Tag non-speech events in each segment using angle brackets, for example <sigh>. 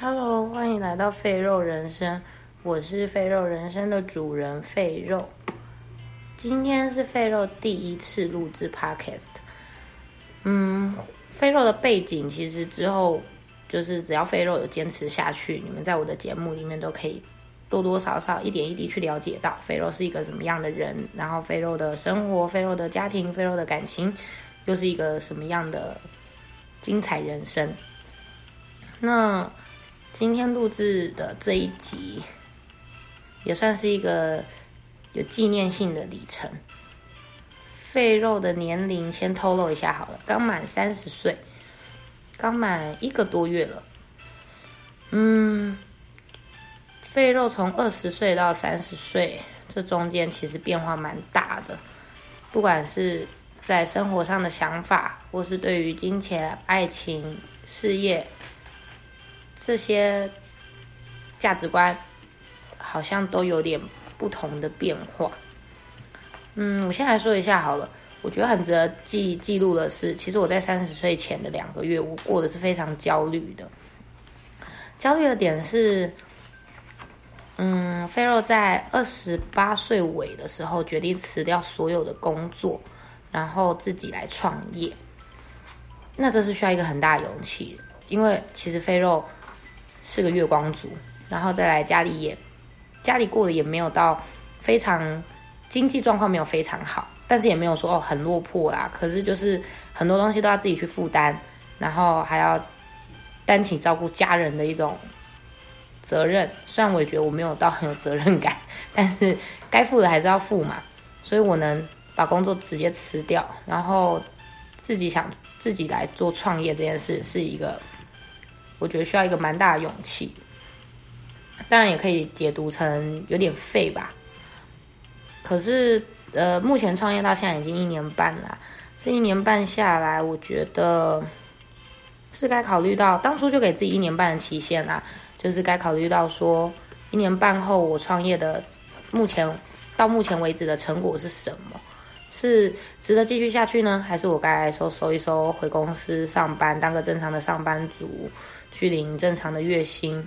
Hello，欢迎来到废肉人生，我是废肉人生的主人废肉。今天是废肉第一次录制 Podcast。嗯，废肉的背景其实之后就是只要废肉有坚持下去，你们在我的节目里面都可以多多少少一点一滴去了解到废肉是一个什么样的人，然后废肉的生活、废肉的家庭、废肉的感情又是一个什么样的精彩人生。那今天录制的这一集，也算是一个有纪念性的里程。肺肉的年龄先透露一下好了，刚满三十岁，刚满一个多月了。嗯，肺肉从二十岁到三十岁，这中间其实变化蛮大的，不管是在生活上的想法，或是对于金钱、爱情、事业。这些价值观好像都有点不同的变化。嗯，我先来说一下好了。我觉得很值得记记录的是，其实我在三十岁前的两个月，我过的是非常焦虑的。焦虑的点是，嗯，菲肉在二十八岁尾的时候决定辞掉所有的工作，然后自己来创业。那这是需要一个很大的勇气，因为其实菲肉。是个月光族，然后再来家里也，家里过得也没有到非常经济状况没有非常好，但是也没有说哦很落魄啦。可是就是很多东西都要自己去负担，然后还要担起照顾家人的一种责任。虽然我也觉得我没有到很有责任感，<laughs> 但是该付的还是要付嘛。所以我能把工作直接辞掉，然后自己想自己来做创业这件事，是一个。我觉得需要一个蛮大的勇气，当然也可以解读成有点废吧。可是，呃，目前创业到现在已经一年半了，这一年半下来，我觉得是该考虑到当初就给自己一年半的期限啦，就是该考虑到说一年半后我创业的目前到目前为止的成果是什么。是值得继续下去呢，还是我该收收一收，回公司上班，当个正常的上班族，去领正常的月薪？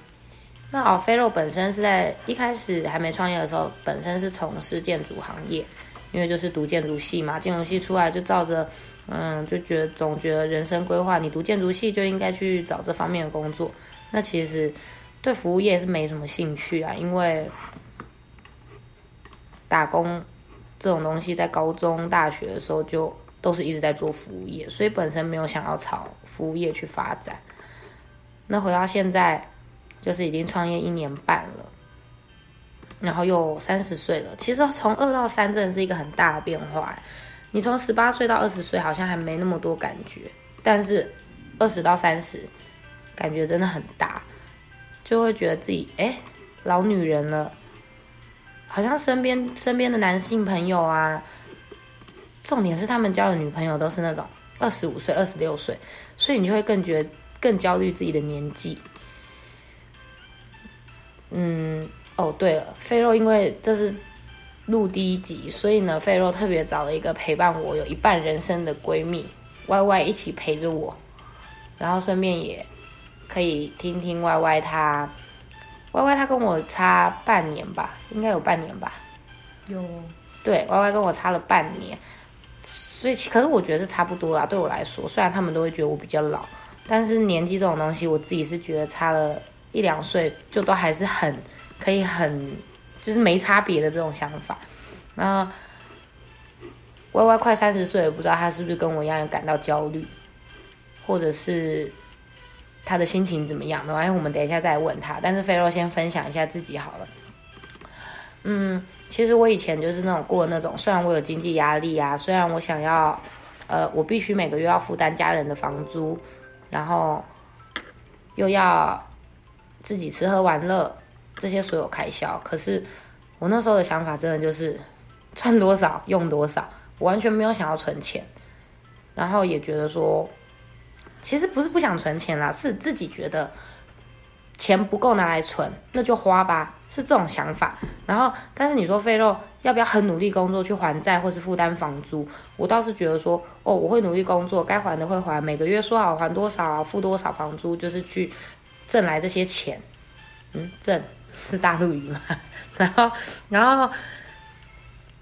那哦，菲肉本身是在一开始还没创业的时候，本身是从事建筑行业，因为就是读建筑系嘛，建筑系出来就照着，嗯，就觉得总觉得人生规划，你读建筑系就应该去找这方面的工作。那其实对服务业是没什么兴趣啊，因为打工。这种东西在高中、大学的时候就都是一直在做服务业，所以本身没有想要朝服务业去发展。那回到现在，就是已经创业一年半了，然后又三十岁了。其实从二到三真的是一个很大的变化。你从十八岁到二十岁好像还没那么多感觉，但是二十到三十，感觉真的很大，就会觉得自己哎老女人了。好像身边身边的男性朋友啊，重点是他们交的女朋友都是那种二十五岁、二十六岁，所以你就会更觉得更焦虑自己的年纪。嗯，哦，对了，费肉因为这是录第一集，所以呢，费肉特别找了一个陪伴我有一半人生的闺蜜 Y Y 一起陪着我，然后顺便也可以听听 Y Y 她。Y Y 她跟我差半年吧，应该有半年吧。有。对，Y Y 跟我差了半年，所以可是我觉得是差不多啦。对我来说，虽然他们都会觉得我比较老，但是年纪这种东西，我自己是觉得差了一两岁，就都还是很可以很就是没差别的这种想法。那 Y Y 快三十岁了，不知道他是不是跟我一样感到焦虑，或者是？他的心情怎么样？没关系，我们等一下再问他。但是菲洛先分享一下自己好了。嗯，其实我以前就是那种过那种，虽然我有经济压力啊，虽然我想要，呃，我必须每个月要负担家人的房租，然后又要自己吃喝玩乐这些所有开销。可是我那时候的想法真的就是 <laughs> 赚多少用多少，我完全没有想要存钱，然后也觉得说。其实不是不想存钱啦，是自己觉得钱不够拿来存，那就花吧，是这种想法。然后，但是你说费肉要不要很努力工作去还债或是负担房租？我倒是觉得说，哦，我会努力工作，该还的会还，每个月说好还多少，付多少房租，就是去挣来这些钱，嗯，挣是大陆语嘛，然 <laughs> 后然后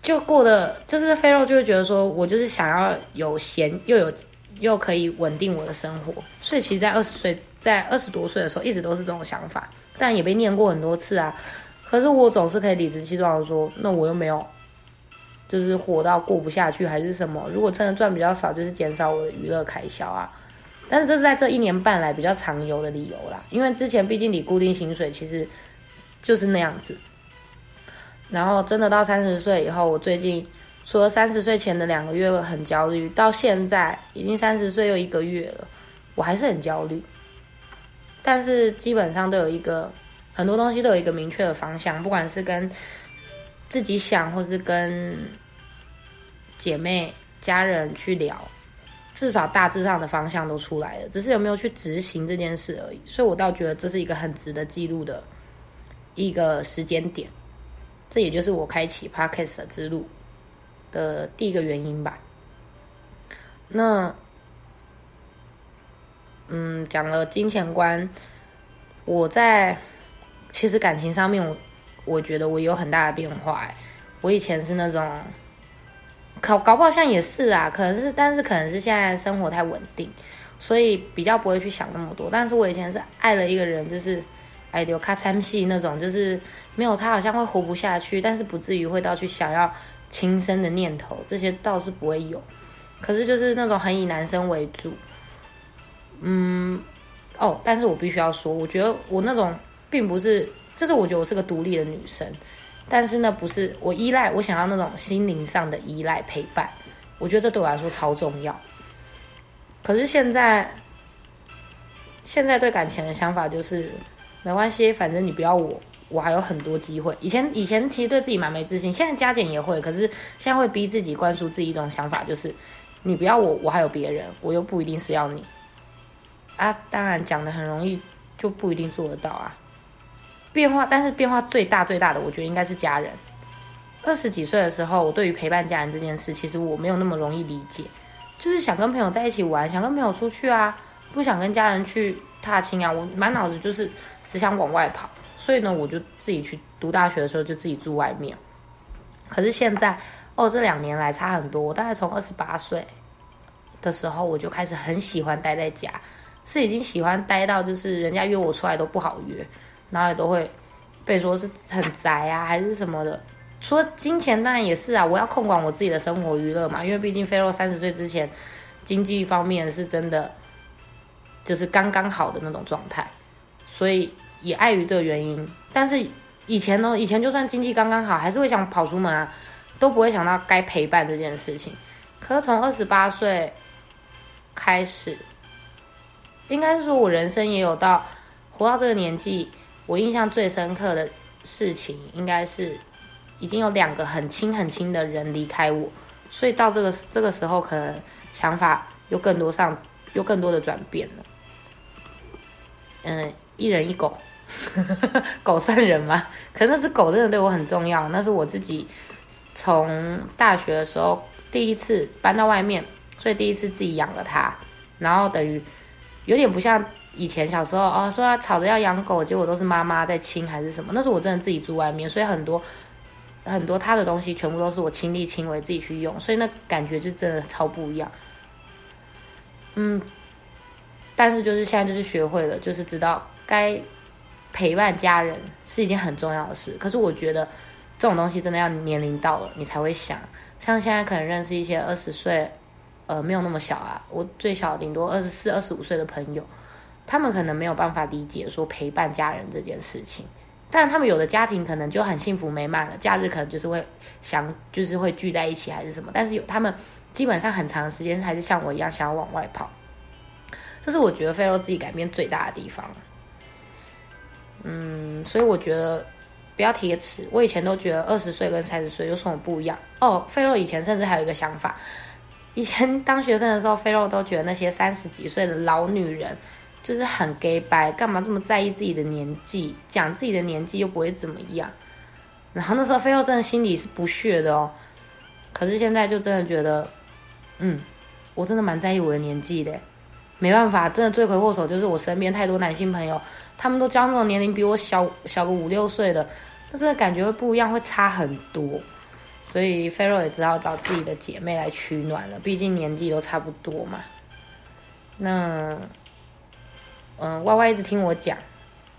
就过得就是肥肉就会觉得说我就是想要有闲又有又可以稳定我的生活，所以其实，在二十岁在二十多岁的时候，一直都是这种想法，但也被念过很多次啊。可是我总是可以理直气壮的说，那我又没有。就是活到过不下去还是什么？如果真的赚比较少，就是减少我的娱乐开销啊。但是这是在这一年半来比较常有的理由啦，因为之前毕竟你固定薪水其实就是那样子。然后真的到三十岁以后，我最近除了三十岁前的两个月很焦虑，到现在已经三十岁又一个月了，我还是很焦虑。但是基本上都有一个很多东西都有一个明确的方向，不管是跟。自己想，或是跟姐妹、家人去聊，至少大致上的方向都出来了，只是有没有去执行这件事而已。所以我倒觉得这是一个很值得记录的一个时间点，这也就是我开启 podcast 之路的第一个原因吧。那，嗯，讲了金钱观，我在其实感情上面我。我觉得我有很大的变化哎，我以前是那种，搞搞不好像也是啊，可能是，但是可能是现在生活太稳定，所以比较不会去想那么多。但是我以前是爱了一个人，就是爱丢卡参戏那种，就是没有他好像会活不下去，但是不至于会到去想要轻生的念头，这些倒是不会有。可是就是那种很以男生为主，嗯，哦，但是我必须要说，我觉得我那种并不是。就是我觉得我是个独立的女生，但是呢，不是我依赖，我想要那种心灵上的依赖陪伴。我觉得这对我来说超重要。可是现在，现在对感情的想法就是没关系，反正你不要我，我还有很多机会。以前以前其实对自己蛮没自信，现在加减也会，可是现在会逼自己灌输自己一种想法，就是你不要我，我还有别人，我又不一定是要你。啊，当然讲的很容易，就不一定做得到啊。变化，但是变化最大最大的，我觉得应该是家人。二十几岁的时候，我对于陪伴家人这件事，其实我没有那么容易理解，就是想跟朋友在一起玩，想跟朋友出去啊，不想跟家人去踏青啊，我满脑子就是只想往外跑。所以呢，我就自己去读大学的时候就自己住外面。可是现在，哦，这两年来差很多。我大概从二十八岁的时候，我就开始很喜欢待在家，是已经喜欢待到就是人家约我出来都不好约。然后也都会被说是很宅啊，还是什么的。除了金钱，当然也是啊。我要控管我自己的生活娱乐嘛，因为毕竟菲洛三十岁之前，经济方面是真的就是刚刚好的那种状态，所以也碍于这个原因。但是以前呢，以前就算经济刚刚好，还是会想跑出门啊，都不会想到该陪伴这件事情。可是从二十八岁开始，应该是说我人生也有到活到这个年纪。我印象最深刻的事情，应该是已经有两个很亲很亲的人离开我，所以到这个这个时候，可能想法又更多上，又更多的转变了。嗯，一人一狗，<laughs> 狗算人吗？可是那只狗真的对我很重要，那是我自己从大学的时候第一次搬到外面，所以第一次自己养了它，然后等于有点不像。以前小时候哦，说要吵着要养狗，结果都是妈妈在亲还是什么？那是我真的自己住外面，所以很多很多他的东西全部都是我亲力亲为自己去用，所以那感觉就真的超不一样。嗯，但是就是现在就是学会了，就是知道该陪伴家人是一件很重要的事。可是我觉得这种东西真的要年龄到了你才会想，像现在可能认识一些二十岁，呃，没有那么小啊，我最小顶多二十四、二十五岁的朋友。他们可能没有办法理解说陪伴家人这件事情，但他们有的家庭可能就很幸福美满了，假日可能就是会想，就是会聚在一起还是什么。但是有他们基本上很长时间还是像我一样想要往外跑，这是我觉得菲洛自己改变最大的地方。嗯，所以我觉得不要贴词。我以前都觉得二十岁跟三十岁有什么不一样哦。菲洛以前甚至还有一个想法，以前当学生的时候，菲洛都觉得那些三十几岁的老女人。就是很 gay 白，干嘛这么在意自己的年纪？讲自己的年纪又不会怎么样。然后那时候菲洛真的心里是不屑的哦。可是现在就真的觉得，嗯，我真的蛮在意我的年纪的。没办法，真的罪魁祸首就是我身边太多男性朋友他们都交那种年龄比我小小个五六岁的，那真的感觉会不一样，会差很多。所以菲洛也只好找自己的姐妹来取暖了，毕竟年纪都差不多嘛。那，嗯，Y Y 一直听我讲，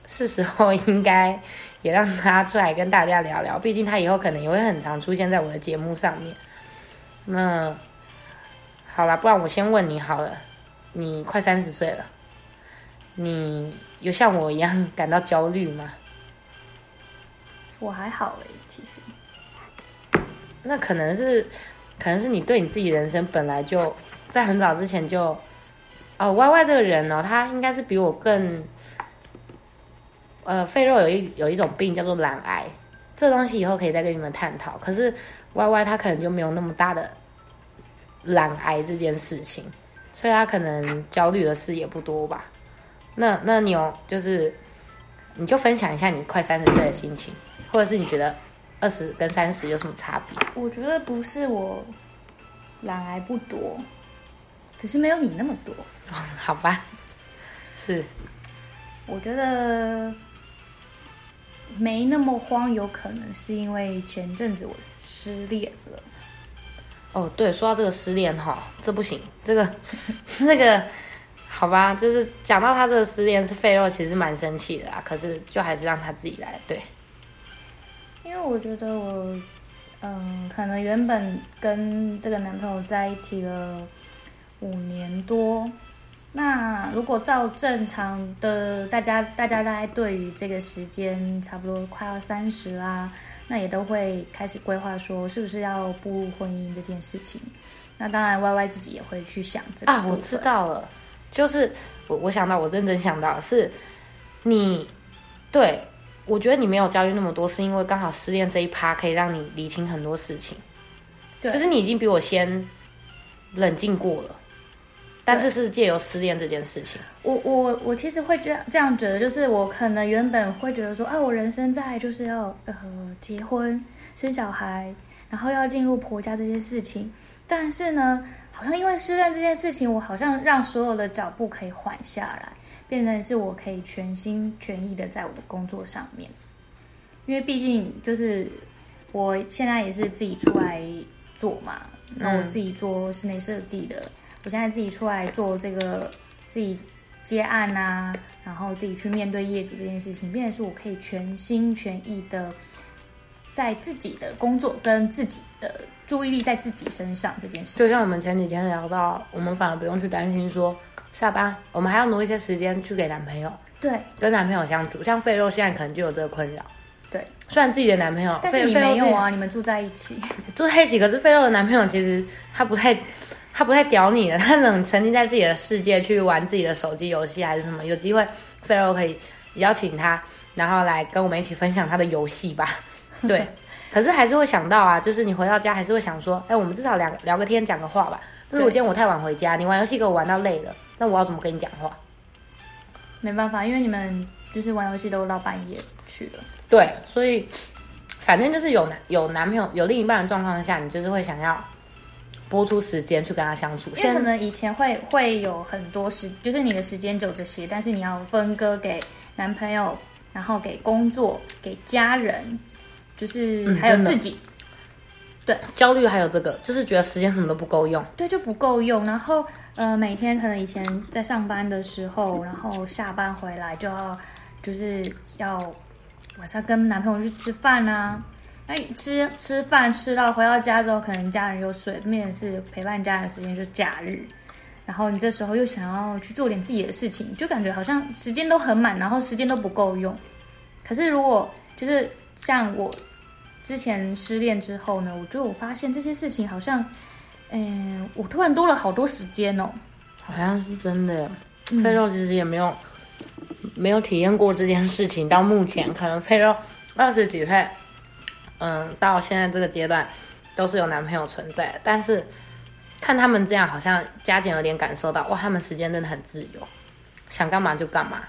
是时候应该也让他出来跟大家聊聊，毕竟他以后可能也会很常出现在我的节目上面。那，好了，不然我先问你好了，你快三十岁了。你有像我一样感到焦虑吗？我还好诶，其实。那可能是，可能是你对你自己人生本来就在很早之前就，哦，Y Y 这个人呢，他应该是比我更，呃，肺肉有一有一种病叫做懒癌，这东西以后可以再跟你们探讨。可是 Y Y 他可能就没有那么大的懒癌这件事情，所以他可能焦虑的事也不多吧。那那你有就是，你就分享一下你快三十岁的心情，或者是你觉得二十跟三十有什么差别？我觉得不是我懒癌不多，只是没有你那么多。好吧，是。我觉得没那么慌，有可能是因为前阵子我失恋了。哦，对，说到这个失恋哈，这不行，这个 <laughs> 那个。好吧，就是讲到他这个失恋是废肉，其实蛮生气的啊。可是就还是让他自己来，对。因为我觉得我，嗯，可能原本跟这个男朋友在一起了五年多，那如果照正常的，大家大家大概对于这个时间差不多快要三十啦，那也都会开始规划说是不是要步入婚姻这件事情。那当然，Y Y 自己也会去想这个啊，我知道了。就是我，我想到，我认真想到是，你，对我觉得你没有焦虑那么多，是因为刚好失恋这一趴可以让你理清很多事情。对，就是你已经比我先冷静过了，但是是借由失恋这件事情。我我我其实会这样这样觉得，就是我可能原本会觉得说，啊，我人生在就是要呃结婚生小孩，然后要进入婆家这些事情，但是呢。好像因为失恋这件事情，我好像让所有的脚步可以缓下来，变成是我可以全心全意的在我的工作上面。因为毕竟就是我现在也是自己出来做嘛，那我自己做室内设计的，我现在自己出来做这个自己接案啊，然后自己去面对业主这件事情，变成是我可以全心全意的在自己的工作跟自己的。注意力在自己身上这件事，就像我们前几天聊到，我们反而不用去担心说下班，我们还要挪一些时间去给男朋友，对，跟男朋友相处。像费肉现在可能就有这个困扰，对，虽然自己的男朋友，但是你没有啊，你们住在一起，<laughs> 住在一起，可是费肉的男朋友其实他不太，他不太屌你了，他能沉浸在自己的世界去玩自己的手机游戏还是什么？有机会费肉可以邀请他，然后来跟我们一起分享他的游戏吧，对。<laughs> 可是还是会想到啊，就是你回到家还是会想说，哎，我们至少聊聊个天，讲个话吧。如果今天我太晚回家，你玩游戏给我玩到累了，那我要怎么跟你讲话？没办法，因为你们就是玩游戏都到半夜去了。对，所以反正就是有男有男朋友有另一半的状况下，你就是会想要播出时间去跟他相处。因为可能以前会会有很多时，就是你的时间就这些，但是你要分割给男朋友，然后给工作，给家人。就是还有自己，对焦虑，还有这个，就是觉得时间什么都不够用，对，就不够用。然后呃，每天可能以前在上班的时候，然后下班回来就要就是要晚上跟男朋友去吃饭啊，那吃吃饭吃到回到家之后，可能家人有睡，面是陪伴家人的时间，就假日。然后你这时候又想要去做点自己的事情，就感觉好像时间都很满，然后时间都不够用。可是如果就是像我。之前失恋之后呢，我就发现这些事情好像，嗯，我突然多了好多时间哦。好像是真的，肥肉其实也没有没有体验过这件事情。到目前，可能肥肉 <laughs> 二十几岁，嗯，到现在这个阶段都是有男朋友存在。但是看他们这样，好像加减有点感受到，哇，他们时间真的很自由，想干嘛就干嘛，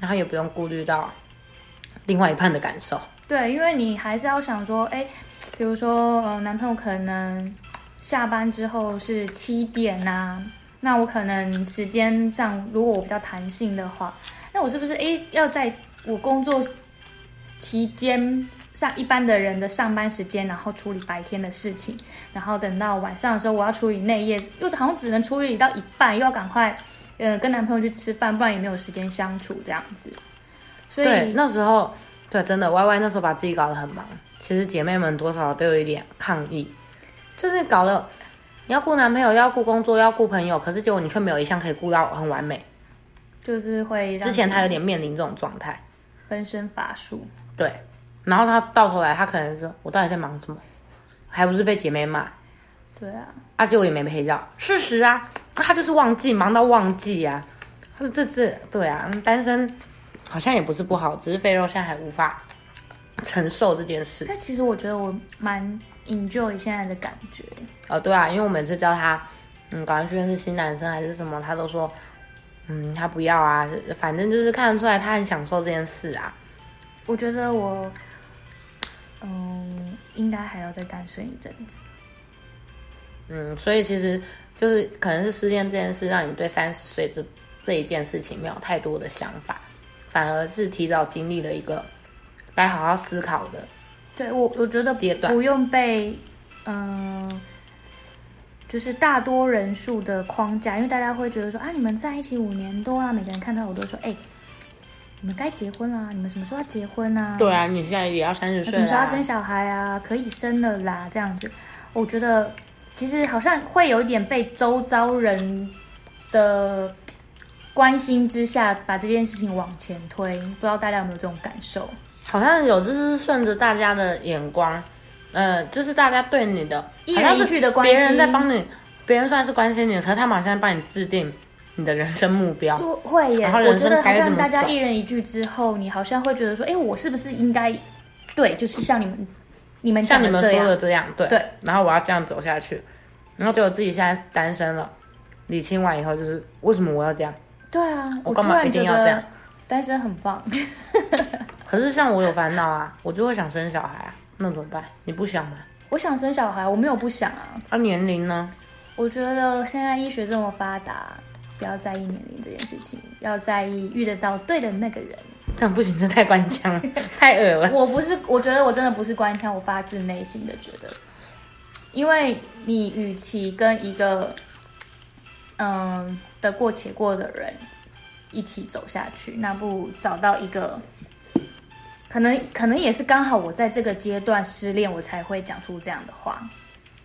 然后也不用顾虑到另外一半的感受。对，因为你还是要想说，哎，比如说，呃，男朋友可能下班之后是七点呐，那我可能时间上如果我比较弹性的话，那我是不是哎要在我工作期间上一般的人的上班时间，然后处理白天的事情，然后等到晚上的时候我要处理内业，又好像只能处理到一半，又要赶快呃跟男朋友去吃饭，不然也没有时间相处这样子。所，以那时候对，真的 Y Y 那时候把自己搞得很忙。其实姐妹们多少都有一点抗议，就是搞得你要顾男朋友，要顾工作，要顾朋友，可是结果你却没有一项可以顾到很完美。就是会让之前他有点面临这种状态，分身乏术。对，然后他到头来他可能说，我到底在忙什么？还不是被姐妹骂，对啊，啊，结果也没陪到。事实啊，他就是忘记，忙到忘记呀、他说这这对啊，嗯单身好像也不是不好，只是肥肉现在还无法承受这件事。但其实我觉得我蛮 enjoy 现在的感觉。哦，对啊，因为我每次叫他，嗯，赶快去认识新男生还是什么，他都说，嗯，他不要啊，反正就是看得出来他很享受这件事啊。我觉得我，嗯，应该还要再单身一阵子。嗯，所以其实就是可能是失恋这件事，让你对三十岁这这一件事情没有太多的想法，反而是提早经历了一个该好好思考的。对我，我觉得阶段不用被，嗯、就是大多人数的框架，因为大家会觉得说啊，你们在一起五年多啊，每个人看到我都说，哎、你们该结婚啦，你们什么时候要结婚啊？对啊，你现在也要三十岁什么时候要生小孩啊？可以生了啦，这样子，我觉得其实好像会有一点被周遭人的关心之下，把这件事情往前推。不知道大家有没有这种感受？好像有就是顺着大家的眼光，呃，就是大家对你的一人一好像是句的关心别人在帮你，别人算是关心你，可是他们好像帮你制定你的人生目标。不会耶，然后我觉得好像大家一人一句之后，你好像会觉得说，哎，我是不是应该对，就是像你们你们像你们说的这样，对对，然后我要这样走下去，然后结果自己现在单身了，理清完以后就是为什么我要这样？对啊，我我干嘛一定要这样得单身很棒。<laughs> 可是像我有烦恼啊，我就会想生小孩啊，那怎么办？你不想吗？我想生小孩，我没有不想啊，啊，年龄呢？我觉得现在医学这么发达，不要在意年龄这件事情，要在意遇得到对的那个人。但不行，这太官腔了，<laughs> 太恶了。我不是，我觉得我真的不是官腔，我发自内心的觉得，因为你与其跟一个嗯得过且过的人一起走下去，那不找到一个。可能可能也是刚好我在这个阶段失恋，我才会讲出这样的话。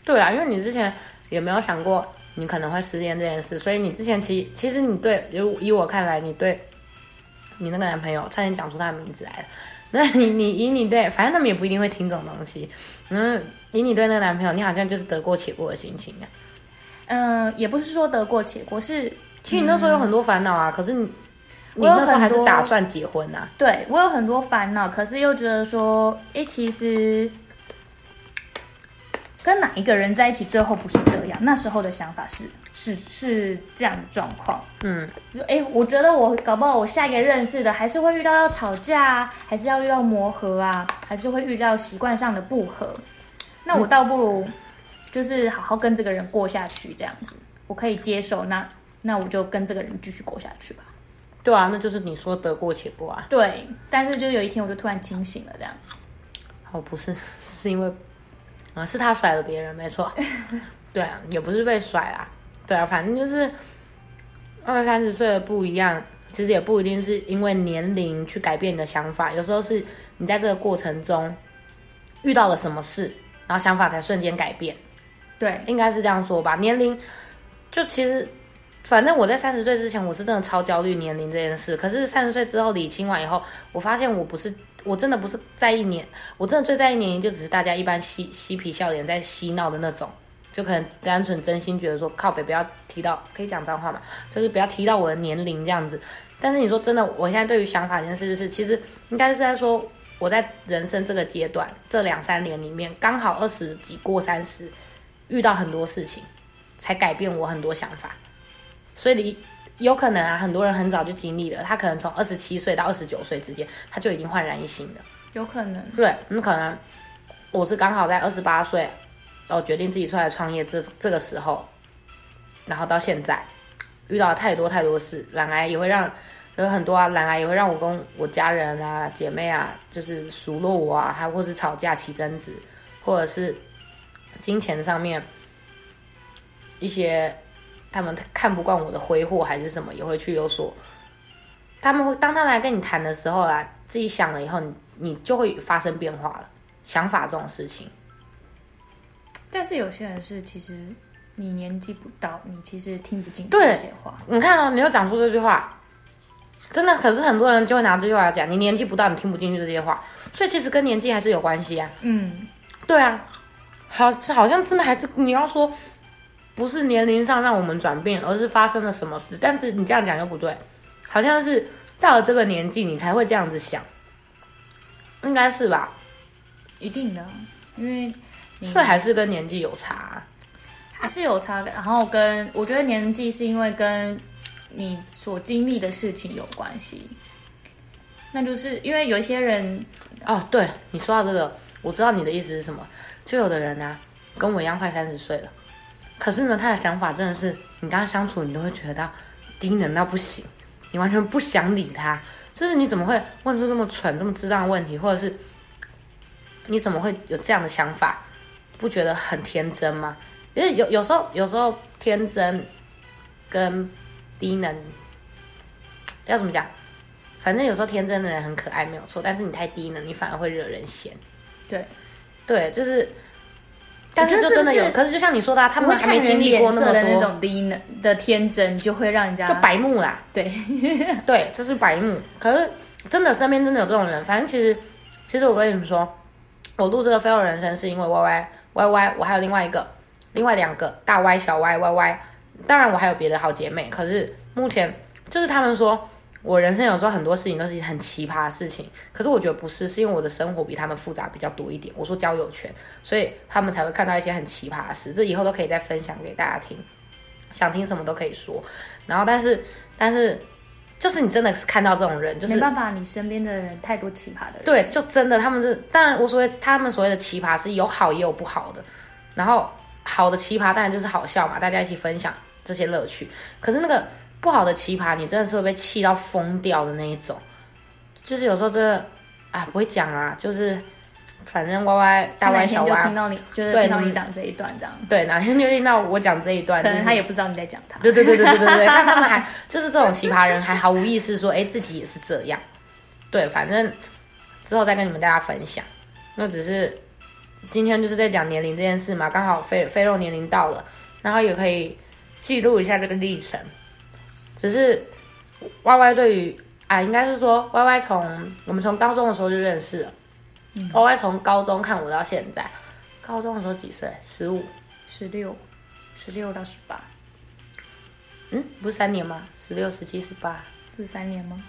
对啊，因为你之前也没有想过你可能会失恋这件事，所以你之前其其实你对，如以我看来，你对你那个男朋友差点讲出他的名字来了。那你你以你对，反正他们也不一定会听这种东西。嗯，以你对那个男朋友，你好像就是得过且过的心情啊。嗯，也不是说得过且过，是其实你那时候有很多烦恼啊，可是你那时候还是打算结婚啊。对我有很多烦恼，可是又觉得说，诶，其实跟哪一个人在一起，最后不是这样。那时候的想法是是是这样的状况。嗯，就诶，我觉得我搞不好我下一个认识的，还是会遇到要吵架啊，还是要遇到磨合啊，还是会遇到习惯上的不合。那我倒不如就是好好跟这个人过下去，这样子我可以接受。那那我就跟这个人继续过下去吧。对啊，那就是你说得过且过啊。对，但是就有一天我就突然清醒了，这样。哦，不是，是因为啊，是他甩了别人，没错。<laughs> 对啊，也不是被甩啦。对啊，反正就是二三十岁的不一样，其实也不一定是因为年龄去改变你的想法，有时候是你在这个过程中遇到了什么事，然后想法才瞬间改变，对，应该是这样说吧。年龄就其实。反正我在三十岁之前，我是真的超焦虑年龄这件事。可是三十岁之后理清完以后，我发现我不是，我真的不是在意年，我真的最在意年龄，就只是大家一般嬉嬉皮笑脸在嬉闹的那种，就可能单纯真心觉得说靠北不要提到，可以讲脏话嘛，就是不要提到我的年龄这样子。但是你说真的，我现在对于想法这件事，就是其实应该是在说我在人生这个阶段这两三年里面，刚好二十几过三十，遇到很多事情，才改变我很多想法。所以你有可能啊，很多人很早就经历了，他可能从二十七岁到二十九岁之间，他就已经焕然一新了。有可能。对，你可能我是刚好在二十八岁，然后决定自己出来创业这这个时候，然后到现在遇到了太多太多事，懒癌也会让有很多啊，懒癌也会让我跟我家人啊、姐妹啊，就是数落我啊，还或是吵架起争执，或者是金钱上面一些他们看不惯我的挥霍还是什么，也会去有所。他们会当他们来跟你谈的时候啊，自己想了以后，你你就会发生变化了。想法这种事情，但是有些人是其实你年纪不到，你其实听不进对这些话。你看哦，你又讲出这句话，真的，可是很多人就会拿这句话来讲，你年纪不到，你听不进去这些话，所以其实跟年纪还是有关系啊。嗯，对啊，好，好像真的还是你要说，不是年龄上让我们转变，而是发生了什么事。但是你这样讲又不对，好像是到了这个年纪，你才会这样子想，应该是吧？一定的，因为你所以还是跟年纪有差啊、还是有差的。然后跟我觉得年纪是因为跟你所经历的事情有关系。那就是因为有一些人，哦，对你说到这个，我知道你的意思是什么。就有的人呢、跟我一样快三十岁了，可是呢，他的想法真的是，你跟他相处，你都会觉得低能到不行，你完全不想理他。就是你怎么会问出这么蠢、这么智障的问题，或者是你怎么会有这样的想法？不觉得很天真吗？因为有有时候，有时候天真跟低能要怎么讲？反正有时候天真的人很可爱，没有错。但是你太低能，你反而会惹人嫌。对，对，就是，但是就真的有。是是可是就像你说的、啊，他们还没经历过那么多，的那种低能的天真，就会让人家就白目啦。对，<laughs> 对，就是白目。可是真的身边真的有这种人。反正其实，其实我跟你们说，我录这个飞肉人生是因为 Y Y Y Y，我还有另外一个，另外两个大 Y 小 Y Y Y。当然我还有别的好姐妹，可是目前就是他们说我人生有时候很多事情都是很奇葩的事情，可是我觉得不是，是因为我的生活比他们复杂比较多一点。我说交友圈，所以他们才会看到一些很奇葩的事，这以后都可以再分享给大家听。想听什么都可以说，然后但是但是就是你真的是看到这种人，就是没办法，你身边的人太多奇葩的人。对，就真的他们是，当然我所谓他们所谓的奇葩是有好也有不好的，然后好的奇葩当然就是好笑嘛，大家一起分享这些乐趣。可是那个不好的奇葩，你真的是会被气到疯掉的那一种，就是有时候真的啊不会讲啊，就是反正歪歪大他哪 Y 小歪就听到你，就是听到你你讲这一段这样，对哪天就听到我讲这一段，可是能他也不知道你在讲他。对对对对对对对，但他们还就是这种奇葩人，还毫无意识说，哎，自己也是这样。对，反正之后再跟你们大家分享。那只是今天就是在讲年龄这件事嘛，刚好肥肥肉年龄到了，然后也可以记录一下这个历程。只是 Y Y 对于啊，应该是说 Y Y 从我们从高中的时候就认识了。Y Y 从高中看我到现在，高中的时候几岁？十五。十六，十六到十八，嗯，不是三年吗？十六、十七、十八。不是三年吗？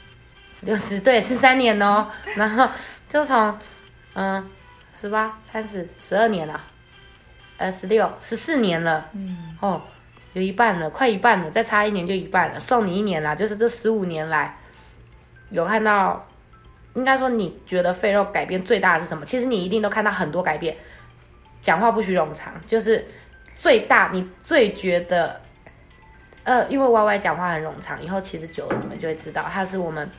十六十对是三年哦，然后就从嗯十八、三十、十二年了，呃十六、十四年了，嗯，哦，有一半了，快一半了，再差一年就一半了，送你一年啦，就是这十五年来有看到，应该说你觉得肥肉改变最大的是什么？其实你一定都看到很多改变，讲话不许冗长，就是最大你最觉得。呃，因为 Y Y 讲话很冗长，以后其实久了你们就会知道，他是我们，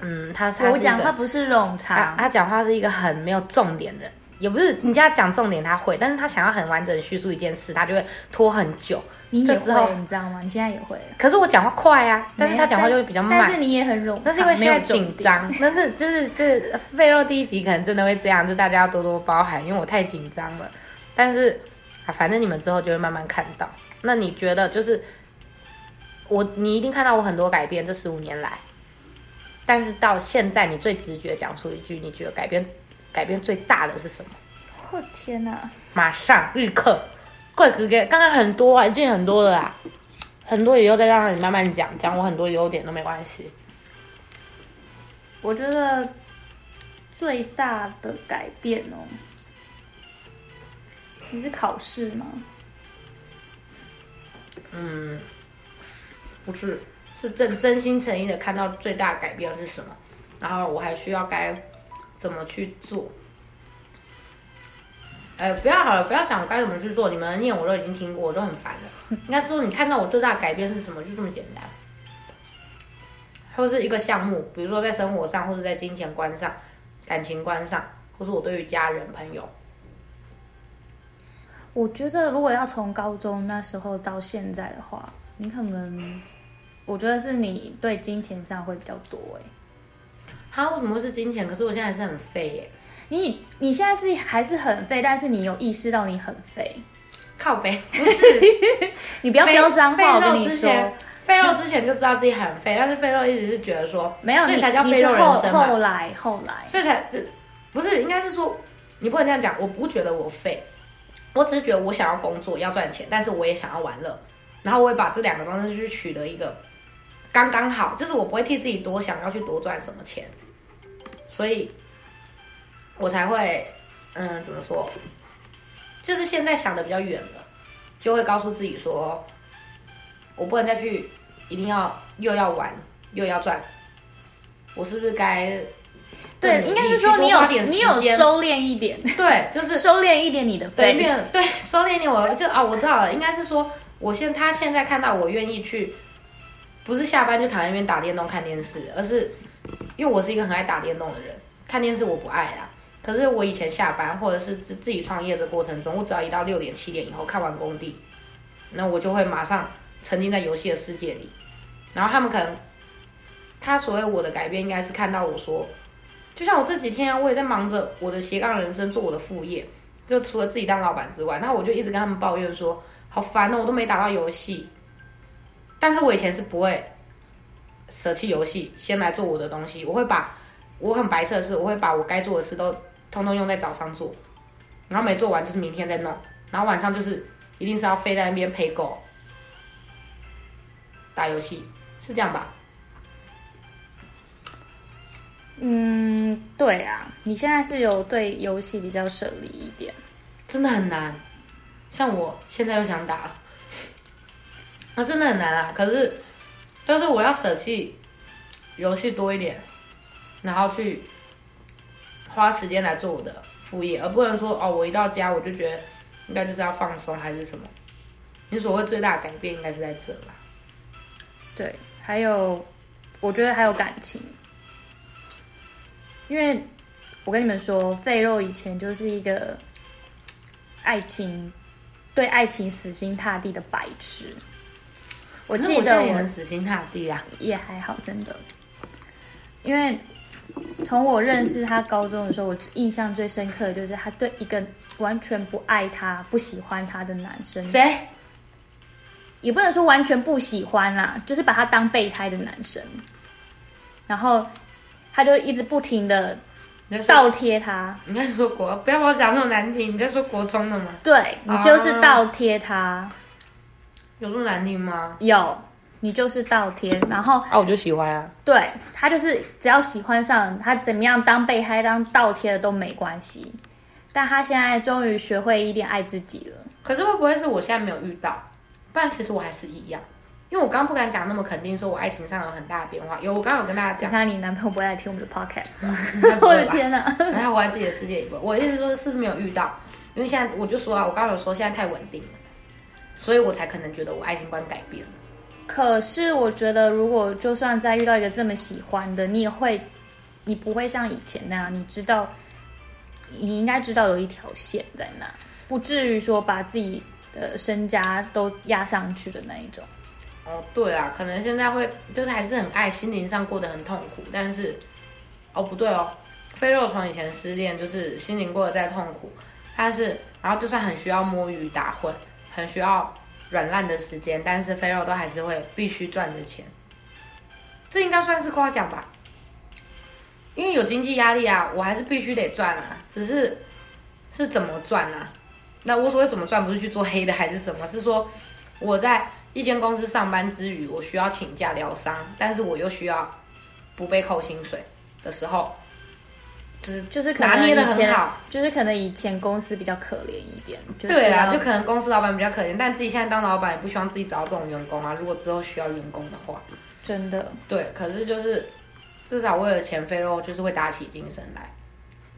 嗯，他我讲话不是冗长，他讲话是一个很没有重点的，也不是你叫他讲重点他会，但是他想要很完整地叙述一件事，他就会拖很久。你也这之后会，你知道吗？你现在也会了，可是我讲话快啊，但是他讲话就会比较慢但是。你也很冗长，那是因为现在。紧张，但是就是这费洛第一集可能真的会这样，就大家要多多包涵，因为我太紧张了。但是啊，反正你们之后就会慢慢看到。那你觉得就是我，你一定看到我很多改变，这十五年来。但是到现在，你最直觉讲出一句，你觉得改变改变最大的是什么？我、天哪！马上立刻，快哥哥，刚刚很多啊，已经很多了啦，很多以后再让你慢慢讲，讲我很多优点都没关系。我觉得最大的改变哦，你是考试吗？嗯，不是，是真真心诚意的看到最大的改变是什么，然后我还需要该怎么去做。哎，不要好了，不要想我该怎么去做，你们的念我都已经听过，我都很烦了。应该说你看到我最大的改变是什么，就这么简单。或是一个项目，比如说在生活上，或者在金钱观上、感情观上，或是我对于家人朋友。我觉得如果要从高中那时候到现在的话，你可能，我觉得是你对金钱上会比较多哎。他为什么会是金钱？可是我现在还是很废耶。你你现在是还是很废，但是你有意识到你很废。靠背不是，<laughs> 你不要飙脏话，我跟你说。废肉之前就知道自己很废，但是废肉一直是觉得说没有，所以才叫废肉人生嘛。后来后来，所以才这不是应该是说你不能这样讲。我不觉得我废，我只是觉得我想要工作要赚钱，但是我也想要玩乐，然后我会把这两个东西去取得一个刚刚好，就是我不会替自己多想要去多赚什么钱，所以我才会嗯怎么说，就是现在想的比较远了，就会告诉自己说。我不能再去，一定要又要玩又要赚，我是不是该？对，应该是说你有你有收敛一点，对，就是 <laughs> 收敛一点你的对面对收敛一点，我就啊，我知道了，应该是说，我现他现在看到我愿意去，不是下班就躺在那边打电动看电视，而是因为我是一个很爱打电动的人，看电视我不爱啊。可是我以前下班或者是自自己创业的过程中，我只要一到六点七点以后看完工地，那我就会马上。沉浸在游戏的世界里，然后他们可能，他所谓我的改变，应该是看到我说，就像我这几天，我也在忙着我的斜杠人生，做我的副业，就除了自己当老板之外，那我就一直跟他们抱怨说，好烦哦，我都没打到游戏。但是我以前是不会舍弃游戏，先来做我的东西。我会把我很白色的事，我会把我该做的事都通通用在早上做，然后没做完就是明天再弄，然后晚上就是一定是要飞在那边陪狗。打游戏是这样吧？嗯，对啊，你现在是有对游戏比较舍离一点，真的很难。像我现在又想打，那 <laughs> 真的很难啊。可是，但是我要舍弃游戏多一点，然后去花时间来做我的副业，而不能说哦，我一到家我就觉得应该就是要放松还是什么。你所谓最大的改变应该是在这吧？对，还有，我觉得还有感情，因为我跟你们说，费肉以前就是一个爱情，对爱情死心塌地的白痴。我记得我们死心塌地啊，也还好，真的。因为从我认识他高中的时候，我印象最深刻的就是他对一个完全不爱他、不喜欢他的男生。谁？也不能说完全不喜欢啦，就是把他当备胎的男生，然后他就一直不停的倒贴他。你在说国，不要把我讲那么难听。你在说国中的吗？对你就是倒贴他，有这么难听吗？有，你就是倒贴，然后啊，我就喜欢啊。对他就是只要喜欢上他，怎么样当备胎、当倒贴的都没关系。但他现在终于学会一点爱自己了。可是会不会是我现在没有遇到？不然其实我还是一样，因为我刚刚不敢讲那么肯定，说我爱情上有很大的变化。有，我刚刚有跟大家讲，看你男朋友不会来听我们的 podcast <laughs> <laughs> 我的天哪！然后我在自己的世界里，我意思说是不是没有遇到？因为现在我就说啊，我刚刚有说现在太稳定了，所以我才可能觉得我爱情观改变了。可是我觉得，如果就算再遇到一个这么喜欢的，你也会，你不会像以前那样，你知道，你应该知道有一条线在那，不至于说把自己。的身家都压上去的那一种，哦，对啊，可能现在会就是还是很爱，心灵上过得很痛苦，但是，哦不对哦，飞肉从以前失恋就是心灵过得再痛苦，但是然后就算很需要摸鱼打混，很需要软烂的时间，但是飞肉都还是会必须赚着钱，这应该算是夸奖吧，因为有经济压力啊，我还是必须得赚啊，只是是怎么赚啊？那我所谓怎么赚，不是去做黑的还是什么？是说我在一间公司上班之余，我需要请假疗伤，但是我又需要不被扣薪水的时候，就是就是拿捏的很好，就是可能以前公司比较可怜一点。对啊，就可能公司老板比较可怜，但自己现在当老板也不希望自己找到这种员工啊。如果之后需要员工的话，真的对，可是就是至少为了钱飞肉，就是会打起精神来。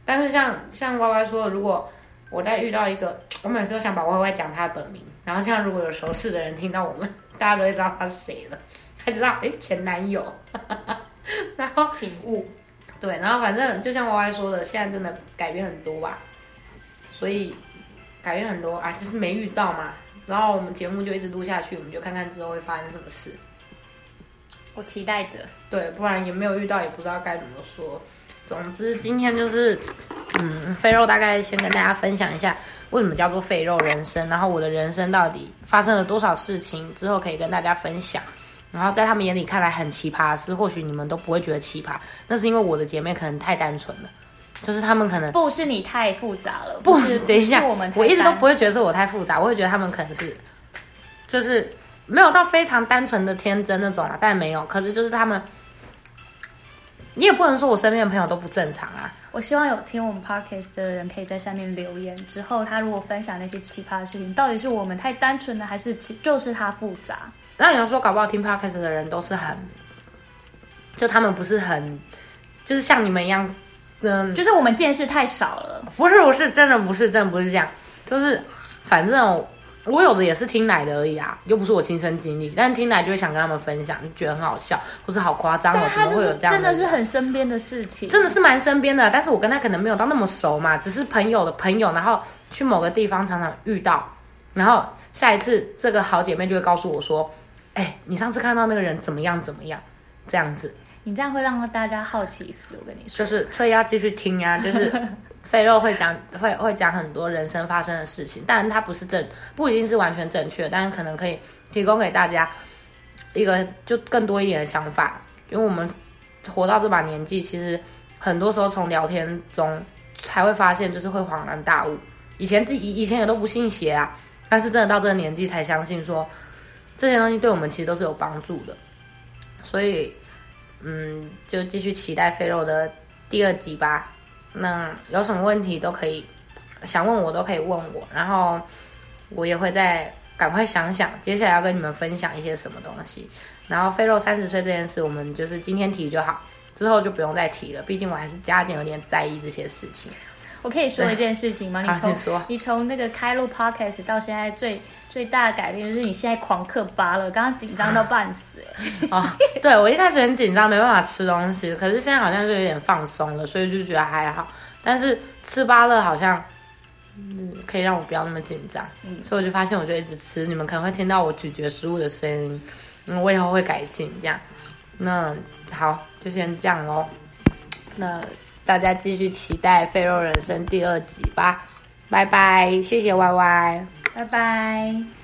但是像像 Y Y 说的，如果我在遇到一个，我每次都想把 Y Y 讲他的本名，然后这样如果有熟识的人听到我们，大家都会知道他是谁了，还知道哎前男友。<laughs> 然后请勿。对，然后反正就像 Y Y 说的，现在真的改变很多吧，所以改变很多啊，就是没遇到嘛。然后我们节目就一直录下去，我们就看看之后会发生什么事。我期待着。对，不然也没有遇到，也不知道该怎么说。总之，今天就是，嗯，肥肉大概先跟大家分享一下为什么叫做肥肉人生，然后我的人生到底发生了多少事情，之后可以跟大家分享。然后在他们眼里看来很奇葩的事，或许你们都不会觉得奇葩，那是因为我的姐妹可能太单纯了，就是他们可能不是你太复杂了，不是，等一下，我们我一直都不会觉得是我太复杂，我会觉得他们可能是，就是没有到非常单纯的天真那种啊，但没有，可是就是他们，你也不能说我身边的朋友都不正常啊，我希望有听我们 podcast 的人可以在下面留言，之后他如果分享那些奇葩的事情，到底是我们太单纯了，还是其就是他复杂？那你要说搞不好听 podcast 的人都是很，就他们不是很，就是像你们一样，嗯，就是我们见识太少了。不是不是，真的不是，真的不是这样，就是反正我有的也是听来的而已啊，又不是我亲身经历，但听来就会想跟他们分享，就觉得很好笑，或是好夸张哦，就是会有这样人真的是很身边的事情，真的是蛮身边的，但是我跟他可能没有到那么熟嘛，只是朋友的朋友，然后去某个地方常常遇到，然后下一次这个好姐妹就会告诉我说，哎、你上次看到那个人怎么样怎么样，这样子，你这样会让大家好奇死。我跟你说，就是所以要继续听呀、就是 <laughs> 肥肉会讲会会讲很多人生发生的事情，当然它不是正不一定是完全正确，但是可能可以提供给大家一个就更多一点的想法，因为我们活到这把年纪，其实很多时候从聊天中才会发现，就是会恍然大悟。以前自己以前也都不信邪啊，但是真的到这个年纪才相信说这些东西对我们其实都是有帮助的，所以嗯，就继续期待肥肉的第二集吧。那有什么问题都可以想问我，都可以问我，然后我也会再赶快想想接下来要跟你们分享一些什么东西。然后肥肉三十岁这件事，我们就是今天提就好，之后就不用再提了。毕竟我还是加减有点在意这些事情。我可以说一件事情吗？你好从你从那个开录 podcast 到现在最最大的改变就是你现在狂嗑巴乐，刚刚紧张到半死、欸，<laughs> 哦，对我一开始很紧张，没办法吃东西，可是现在好像就有点放松了，所以就觉得还好。但是吃芭乐好像，嗯，可以让我不要那么紧张，嗯所以我就发现我就一直吃，你们可能会听到我咀嚼食物的声音，嗯，我以后会改进这样。那好，就先这样喽。那大家继续期待《肥肉人生》第二集吧，拜拜，谢谢 Y Y。拜拜。